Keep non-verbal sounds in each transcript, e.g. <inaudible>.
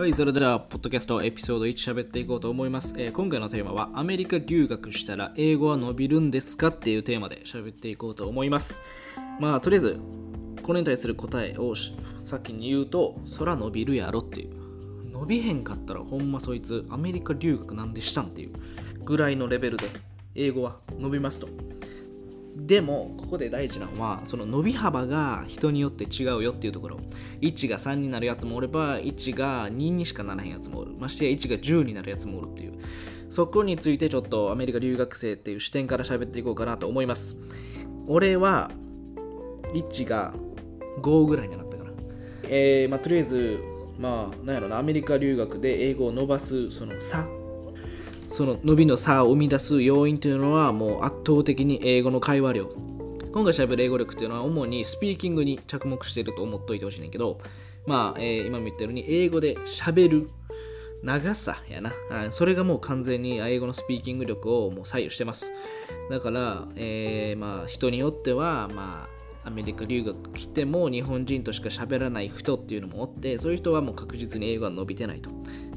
はい、それでは、ポッドキャストエピソード1喋っていこうと思います、えー今回のテーマは、アメリカ留学したら英語は伸びるんですか？っていうテーマで喋っていこうと思います。まあ、とりあえず、これに対する答えを先に言うと、そら伸びるやろっていう。伸びへんかったら、ほんまそいつ、アメリカ留学なんでしたん？っていうぐらいのレベルで、英語は伸びますと。でもここで大事なのはその伸び幅が人によって違うよっていうところ。1が3になるやつもおれば1が2にしかならへんやつもおる。ましてや1が10になるやつもおるっていう。そこについてちょっとアメリカ留学生っていう視点から喋っていこうかなと思います。俺は1が5ぐらいになったからえー、まあとりあえずまあなんやろなアメリカ留学で英語を伸ばすその差その伸びの差を生み出す要因というのはもう圧倒的に英語の会話量。今回喋る英語力っていうのは主にスピーキングに着目していると思っといてほしいねんけどまあ、えー今も言ったように英語で喋る長さやな。あそれがもう完全に英語のスピーキング力をもう左右してます。だから、えーまあ人によってはまあアメリカ留学来ても日本人としか喋らない人っていうのもおってそういう人はもう確実に英語は伸びてないと。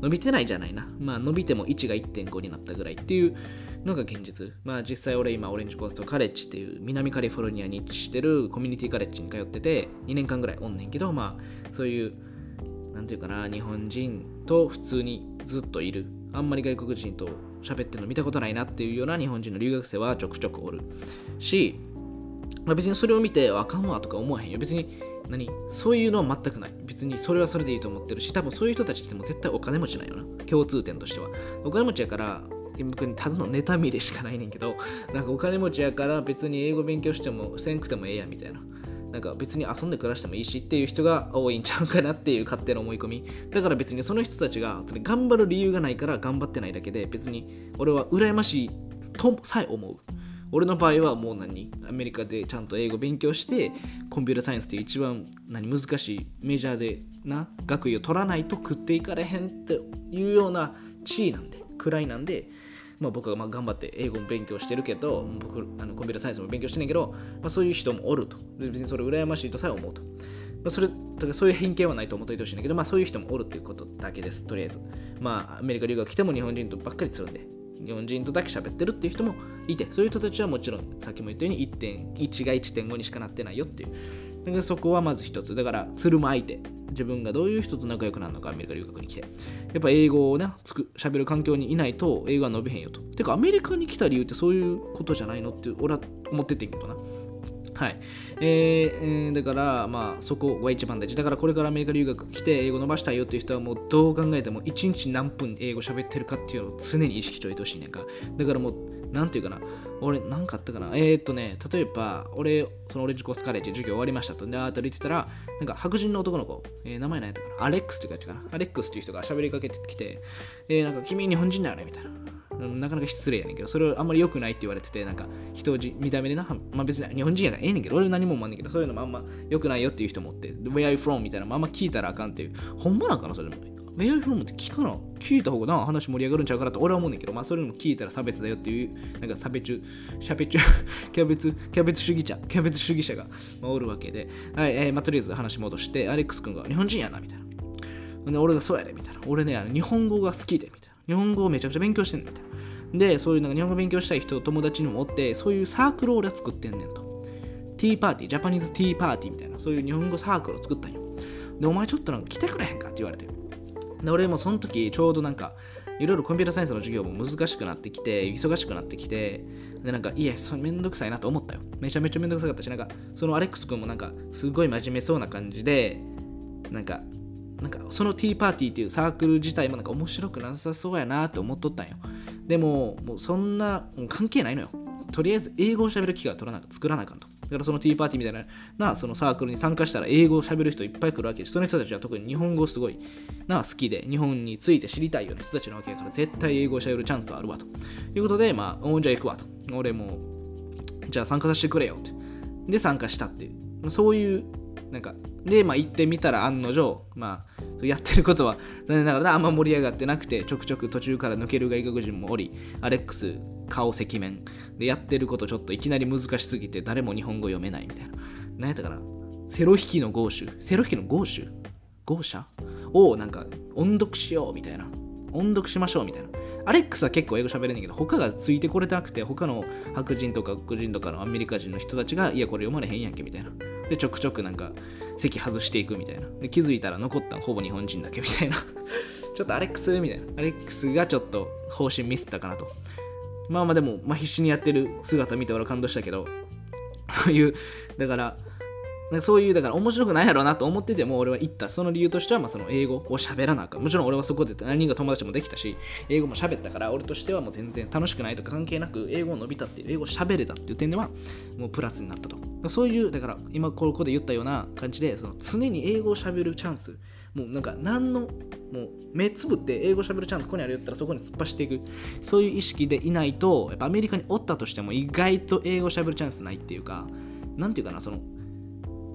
伸びてないじゃないな。まあ伸びても1が1.5になったぐらいっていうのが現実。まあ実際俺今オレンジコーストカレッジっていう南カリフォルニアに位置してるコミュニティカレッジに通ってて2年間ぐらいおんねんけどまあそういうなんていうかな日本人と普通にずっといる。あんまり外国人と喋ってるの見たことないなっていうような日本人の留学生はちょくちょくおる。しまあ、別にそれを見てあかんわとか思わへんよ。別に何？そういうのは全くない。別にそれはそれでいいと思ってるし多分そういう人たちっても絶対お金持ちなんよな。共通点としては。お金持ちやから僕にただの妬みでしかないねんけど <laughs> なんかお金持ちやから別に英語勉強してもせんくてもええやみたいな。なんか別に遊んで暮らしてもいいしっていう人が多いんちゃうかなっていう勝手な思い込み。だから別にその人たちが頑張る理由がないから頑張ってないだけで別に俺は羨ましいとさえ思う。俺の場合はもう何？アメリカでちゃんと英語勉強してコンピュータサイエンスって一番何難しいメジャーでな学位を取らないと食っていかれへんっていうような地位なんで位なんで、まあ、僕はまあ頑張って英語も勉強してるけど僕あのコンピュータサイエンスも勉強してんねんけど、まあ、そういう人もおると。別にそれ羨ましいとさえ思うと、まあ、それだかそういう偏見はないと思っていてほしいんだけど、まあ、そういう人もおるっていうことだけですとりあえず。まあアメリカ留学来ても日本人とばっかりつるんで。日本人とだけ喋ってるっていう人もいてそういう人たちはもちろんさっきも言ったように1.1が1.5にしかなってないよっていう。だからそこはまず一つ。だからつるむ相手自分がどういう人と仲良くなるのかアメリカ留学に来て。やっぱ英語をねつく喋る環境にいないと英語は伸びへんよと。てかアメリカに来た理由ってそういうことじゃないのって俺は思っててんけどな。はい。えーだから、まあ、そこが一番大事。だから、これからアメリカ留学来て英語伸ばしたいよっていう人は、もうどう考えても、1日何分英語喋ってるかっていうのを常に意識しておいてほしいねんか。だからもう、なんていうかな、俺、なんかあったかな。えー、っとね、例えば、俺、そのオレンジコースカレッジ授業終わりましたと。で、あーっと言ってたら、なんか白人の男の子、えー名前何やったかな。アレックスって言うか。アレックスっていう人が喋りかけてきて、えーなんか君日本人だよねみたいな。なかなか失礼やねんけど、それはあんまり良くないって言われてて、なんか人じ見た目でな、まあ別に日本人やからええねんけど、俺何も思わんねんけど、そういうのもあんま良くないよっていう人もって、Where are you from? みたいなのもあんま聞いたらあかんっていう、ほんまなんかな、それも。Where are you from? って聞かな聞いた方がな、話盛り上がるんちゃうからと俺は思うねんけど、まあそれも聞いたら差別だよっていう、なんか差別、差別、<laughs> キャベツ、キャベツ主義者、キャベツ主義者が、まあおるわけで、はい、えーまあとりあえず話戻して、アレックス君が日本人やな、みたいな。で、俺がそうやで、みたいな。俺ね、あの日本語が好きで、みたいな。日本語をめちゃくちゃ勉強してんね、みたいな。で、そういうなんか日本語勉強したい人、友達にもおって、そういうサークルを俺は作ってんねんと。ティーパーティー、ジャパニーズティーパーティーみたいな、そういう日本語サークルを作ったんよ。で、お前ちょっとなんか来てくれへんかって言われて。で、俺もその時ちょうどなんか、いろいろコンピューターサイエンスの授業も難しくなってきて、忙しくなってきて、で、なんか、いや、そめんどくさいなと思ったよ。めちゃめちゃめんどくさかったし、なんか、そのアレックス君もなんか、すごい真面目そうな感じで、なんか、なんかそのティーパーティーっていうサークル自体もなんか面白くなさそうやなって思っとったんよ。でも、もうそんな関係ないのよ。とりあえず英語を喋る機会を取らな作らなあかんと。だからそのティーパーティーみたいななそのサークルに参加したら英語を喋る人いっぱい来るわけですその人たちは特に日本語すごいな好きで日本について知りたいような人たちなわけだから絶対英語を喋るチャンスはあるわということでまあおんじゃ行くわと俺もじゃあ参加させてくれよってで参加したっていうそういうなんかでまあ行ってみたら案の定まあやってることは残念ながらあんま盛り上がってなくてちょくちょく途中から抜ける外国人もおりアレックス顔赤面でやってることちょっといきなり難しすぎて誰も日本語読めないみたいな。何やったかな？セロ引きの豪州セロ引きの豪州豪社をなんか音読しようみたいな。音読しましょうみたいな。アレックスは結構英語喋れんねんけど他がついてこれてなくて他の白人とか黒人とかのアメリカ人の人たちがいやこれ読まれへんやんけみたいな。でちょくちょくなんか席外していくみたいな。で気づいたら残ったのほぼ日本人だけみたいな。<laughs> ちょっとアレックスみたいな。アレックスがちょっと方針ミスったかなと。まあまあでも、まあ、必死にやってる姿見て俺は感動したけどそういうだからなんかそういうだから面白くないやろうなと思ってても俺は言った。その理由としてはまあその英語を喋らなあかん。もちろん俺はそこで何人か友達もできたし英語も喋ったから俺としてはもう全然楽しくないとか関係なく英語を伸びたっていう英語を喋れたっていう点ではもうプラスになったと。そういうだから今ここで言ったような感じでその常に英語を喋るチャンス。もうなんか何のもう目つぶって英語喋るチャンスここにあるよったらそこに突っ走っていく。そういう意識でいないとやっぱアメリカにおったとしても意外と英語喋るチャンスないっていうかなんていうかなその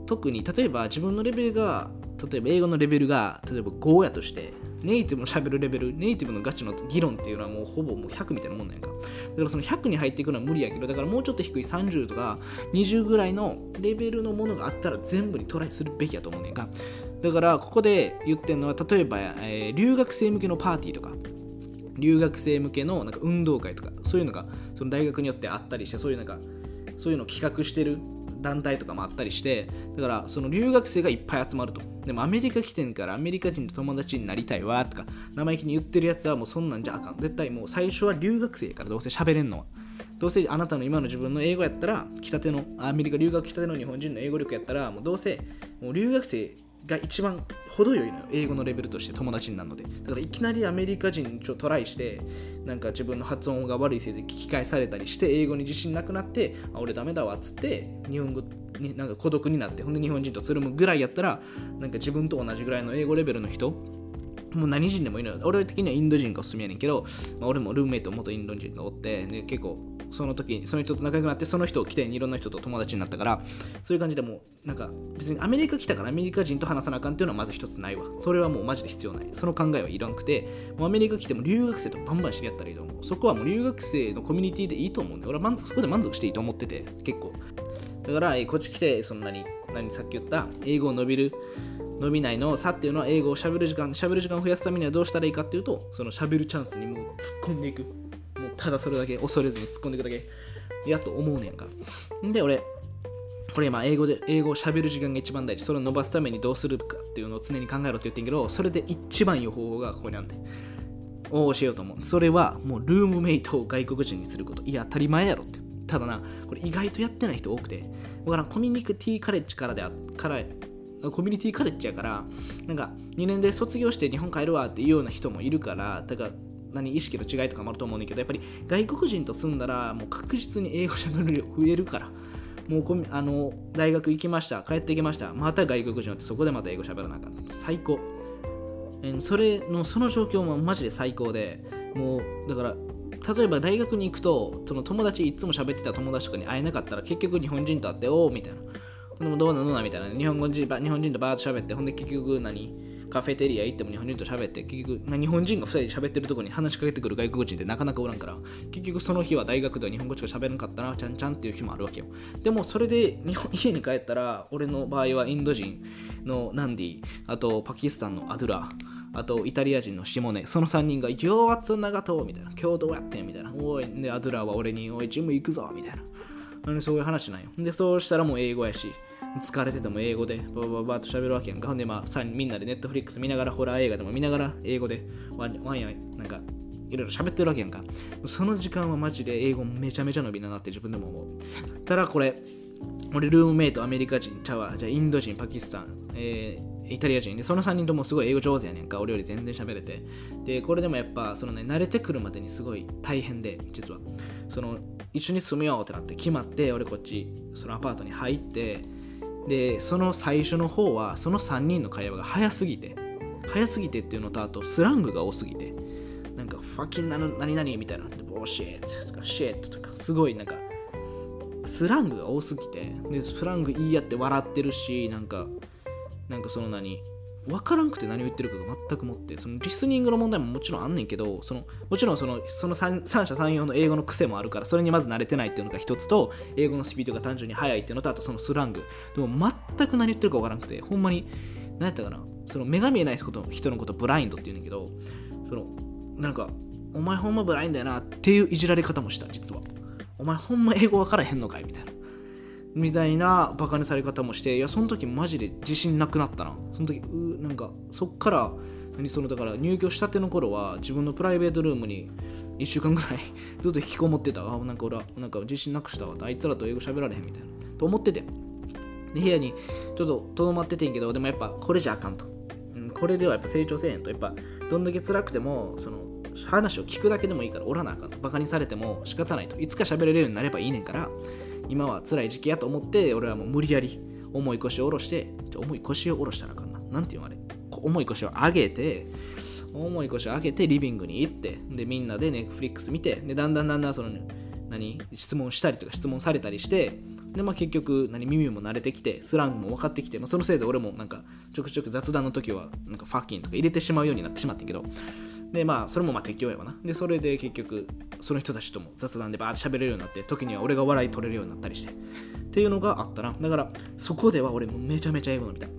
特に例えば自分のレベルが例えば英語のレベルが例えば5やとしてネイティブの喋るレベルネイティブのガチの議論っていうのはもうほぼもう100みたいなもんなんか。だからその100に入っていくのは無理やけどだからもうちょっと低い30とか20ぐらいのレベルのものがあったら全部にトライするべきやと思うねんか。だからここで言ってるのは例えば、えー、留学生向けのパーティーとか留学生向けのなんか運動会とかそういうのがその大学によってあったりしてそういうなんかそういうのを企画してる団体とかもあったりしてだからその留学生がいっぱい集まると。でもアメリカ来てんからアメリカ人と友達になりたいわとか生意気に言ってるやつはもうそんなんじゃあかん。絶対もう最初は留学生からどうせ喋れんのは。どうせあなたの今の自分の英語やったら来たてのアメリカ留学来たての日本人の英語力やったらもうどうせもう留学生が一番程よいのよ。英語のレベルとして友達になるので。だからいきなりアメリカ人ちょトライしてなんか自分の発音が悪いせいで聞き返されたりして英語に自信なくなってあ俺ダメだわっつって日本語になんか孤独になってほんで日本人とつるむぐらいやったらなんか自分と同じぐらいの英語レベルの人もう何人でもいいのよ。俺的にはインド人がおすすめやねんけど、まあ、俺もルームメイト元インド人がおってで結構その時にその人と仲良くなってその人を来ていろんな人と友達になったからそういう感じでもうなんか別にアメリカ来たからアメリカ人と話さなあかんっていうのはまず一つないわ。それはもうマジで必要ない。その考えはいらんくてもうアメリカ来ても留学生とバンバン知り合ったらいいと思う。そこはもう留学生のコミュニティでいいと思うんで俺は満足そこで満足していいと思ってて結構。だからこっち来てそんなに何さっき言った英語を伸びる伸びないの差っていうのは英語をしゃべる時間しゃべる時間を増やすためにはどうしたらいいかっていうとそのしゃべるチャンスにもう突っ込んでいく。もうただそれだけ恐れずに突っ込んでいくだけ。やと思うねんか。で俺これ今英語で英語をしゃべる時間が一番大事。それを伸ばすためにどうするかっていうのを常に考えろって言ってんけどそれで一番いい方法がここにあるん。でを教えようと思う。それはもうルームメイトを外国人にすること。いや当たり前やろって。ただなこれ意外とやってない人多くて。だからコミュニティカレッジからであからコミュニティカレッジやからなんか2年で卒業して日本帰るわっていうような人もいるからだから何意識の違いとかもあると思うんだけどやっぱり外国人と住んだらもう確実に英語しゃべる量増えるからもうあの大学行きました帰ってきましたまた外国人ってそこでまた英語しゃべらなあかん最高。それのその状況もマジで最高でもうだから例えば大学に行くとその友達いつも喋ってた友達とかに会えなかったら結局日本人と会っておおみたいな。でもどうなのなみたいな。日本人日本人とバーッと喋ってほんで結局何？カフェテリア行っても日本人と喋って結局、まあ、日本人が2人で喋ってるとこに話しかけてくる外国人ってなかなかおらんから。結局その日は大学では日本語しか喋らなかったなちゃんちゃんっていう日もあるわけよ。でもそれで日本家に帰ったら俺の場合はインド人のナンディあとパキスタンのアドゥラあとイタリア人のシモネ。その3人が「ようわつ長と」みたいな「今日どうやって?」みたいな「おい」でアドゥラーは俺に「おいジム行くぞ」みたいな。そういう話なんよでそうしたらもう英語やし疲れてても英語でババババッと喋るわけやんか。ほんでまあみんなでネットフリックス見ながらホラー映画でも見ながら英語でワンワンやなんかいろいろ喋ってるわけやんか。その時間はマジで英語めちゃめちゃ伸びななって自分でも思う。ただこれ、俺ルームメイトアメリカ人、ちゃわ、じゃインド人、パキスタン、えー、イタリア人で、その3人ともすごい英語上手やねんか。俺より全然喋れて。で、これでもやっぱ、そのね、慣れてくるまでにすごい大変で、実は。その、一緒に住むようってなって決まって、俺こっち、そのアパートに入って、でその最初の方はその3人の会話が早すぎて早すぎてっていうのとあとスラングが多すぎてなんかファキンな何々みたいなボーシェットとかシェットとかすごいなんかスラングが多すぎてでスラング言い合って笑ってるしなんかなんかその何分からんくて何を言ってるかが全くもってそのリスニングの問題ももちろんあんねんけどそのもちろんそのその三者三様の英語の癖もあるからそれにまず慣れてないっていうのが一つと英語のスピードが単純に速いっていうのとあとそのスラング。でも全く何言ってるか分からんくてほんまに何やったかなその目が見えない人人のことブラインドって言うんだけどそのなんかお前ほんまブラインドやなっていういじられ方もした実は。お前ほんま英語分からへんのかいみたいな。みたいなバカにされ方もしていやその時マジで自信なくなったな。その時うなんかそっから何そのだから入居したての頃は自分のプライベートルームに1週間ぐらい <laughs> ずっと引きこもってた。あなんか俺はなんか自信なくしたわあいつらと英語喋られへんみたいな。と思ってて。で部屋にちょっととどまっててんけどでもやっぱこれじゃあかんと、うん、これではやっぱ成長せえへんと。やっぱどんだけ辛くてもその話を聞くだけでもいいからおらなあかんと。バカにされても仕方ないと。いつか喋れるようになればいいねんから今は辛い時期やと思って俺はもう無理やり重い腰を下ろして重い腰を下ろしたらあかんな。なんていうのあれ？重い腰を上げて重い腰を上げてリビングに行ってでみんなでネックフリックス見てでだんだんだんだんその何？質問したりとか質問されたりしてでまあ結局何？耳も慣れてきてスラングも分かってきて、まあ、そのせいで俺もなんかちょくちょく雑談の時はなんかファッキンとか入れてしまうようになってしまったけどでまあそれもまあ適応やわな。でそれで結局その人たちとも雑談でバーって喋れるようになって時には俺が笑い取れるようになったりして。っていうのがあったな。だからそこでは俺もめちゃめちゃ英語のみた。い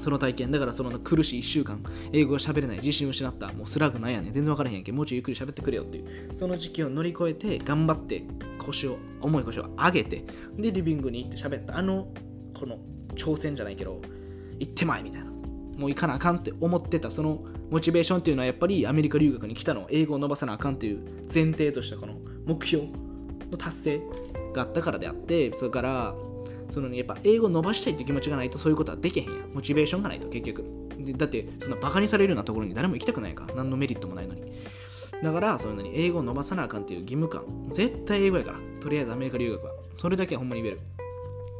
その体験。だからその苦しい1週間英語が喋れない自信を失ったもうスラグなんやね全然分からへんやんもうちょいゆっくり喋ってくれよっていう。その時期を乗り越えて頑張って腰を重い腰を上げてでリビングに行って喋った。あのこの挑戦じゃないけど行ってまいみたいな。もう行かなあかんって思ってたそのモチベーションっていうのはやっぱりアメリカ留学に来たの。英語を伸ばさなあかんっていう前提としたこの目標の達成があったからであってそれからその、やっぱ英語を伸ばしたいっていう気持ちがないとそういうことはできへんやモチベーションがないと結局。だってそんなバカにされるようなところに誰も行きたくないか何のメリットもないのに。だからそういうのに英語を伸ばさなあかんっていう義務感絶対英語やから。とりあえずアメリカ留学は。それだけはほんまに言える。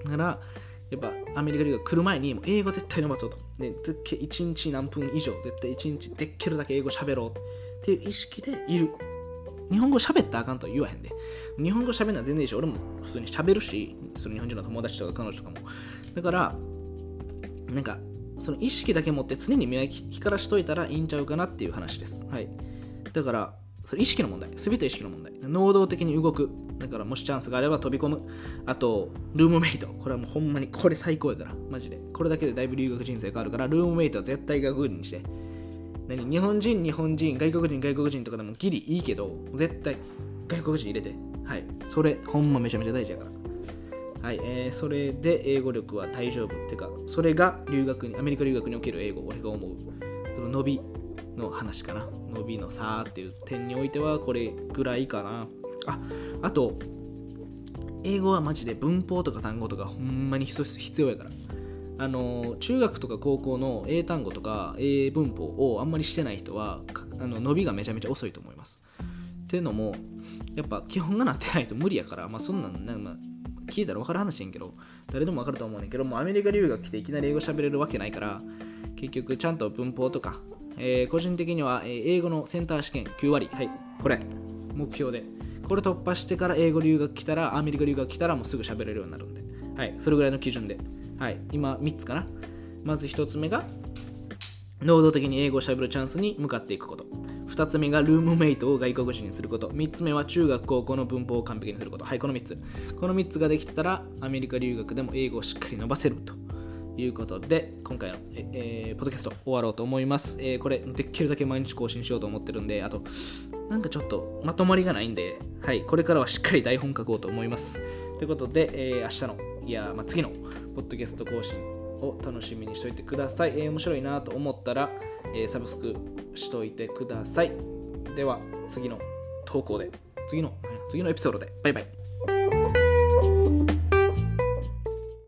だからやっぱアメリカ留学来る前にもう英語絶対伸ばそうと。で、1日何分以上、絶対1日でっけるだけ英語喋ろうっていう意識でいる。日本語喋ったらあかんと言わへんで。日本語喋るのは全然いいし、俺も普通に喋るし、その日本人の友達とか彼女とかも。だから、なんか、その意識だけ持って常に目を光らしといたらいいんちゃうかなっていう話です。はい。だから、それ意識の問題。すべて意識の問題。能動的に動く。だからもしチャンスがあれば飛び込む。あと、ルームメイト。これはもうほんまに、これ最高やから。マジで。これだけでだいぶ留学人生変わるから、ルームメイトは絶対外国人にして。何？日本人、日本人、外国人、外国人？とかでもギリいいけど、絶対外国人入れて。はい。それ、ほんまめちゃめちゃ大事やから。はい、えー、それで英語力は大丈夫。ってか、それが留学に、アメリカ留学における英語、俺が思う。その伸びの話かな。伸びの差っていう点においては、これぐらいかな。あ、あと、英語はマジで文法とか単語とかほんまに必要やから。あの中学とか高校の英単語とか英文法をあんまりしてない人はあの伸びがめちゃめちゃ遅いと思います。っていうのもやっぱ基本がなってないと無理やからまあそんなんね、まあ、聞いたら分かる話やんけど誰でも分かると思うねんけどもうアメリカ留学来ていきなり英語喋れるわけないから結局ちゃんと文法とか、えー、個人的には、英語のセンター試験9割はいこれ目標でこれ突破してから英語留学来たら、アメリカ留学来たらもうすぐ喋れるようになるんで、はい、それぐらいの基準で、はい、今3つかな。まず1つ目が、能動的に英語を喋るチャンスに向かっていくこと。2つ目がルームメイトを外国人にすること。3つ目は中学高校の文法を完璧にすること。はい、この3つ。この3つができてたら、アメリカ留学でも英語をしっかり伸ばせるということで、今回の、えー、ポッドキャスト終わろうと思います。えー、これ、できるだけ毎日更新しようと思ってるんで、あと、なんかちょっとまとまりがないんで、はい、これからはしっかり台本書こうと思います。ということで、えー、明日の、いや、まあ、次のポッドキャスト更新を楽しみにしておいてください。えー、面白いなと思ったら、えー、サブスクしといてください。では、次の投稿で、次の、次のエピソードで、バイバイ。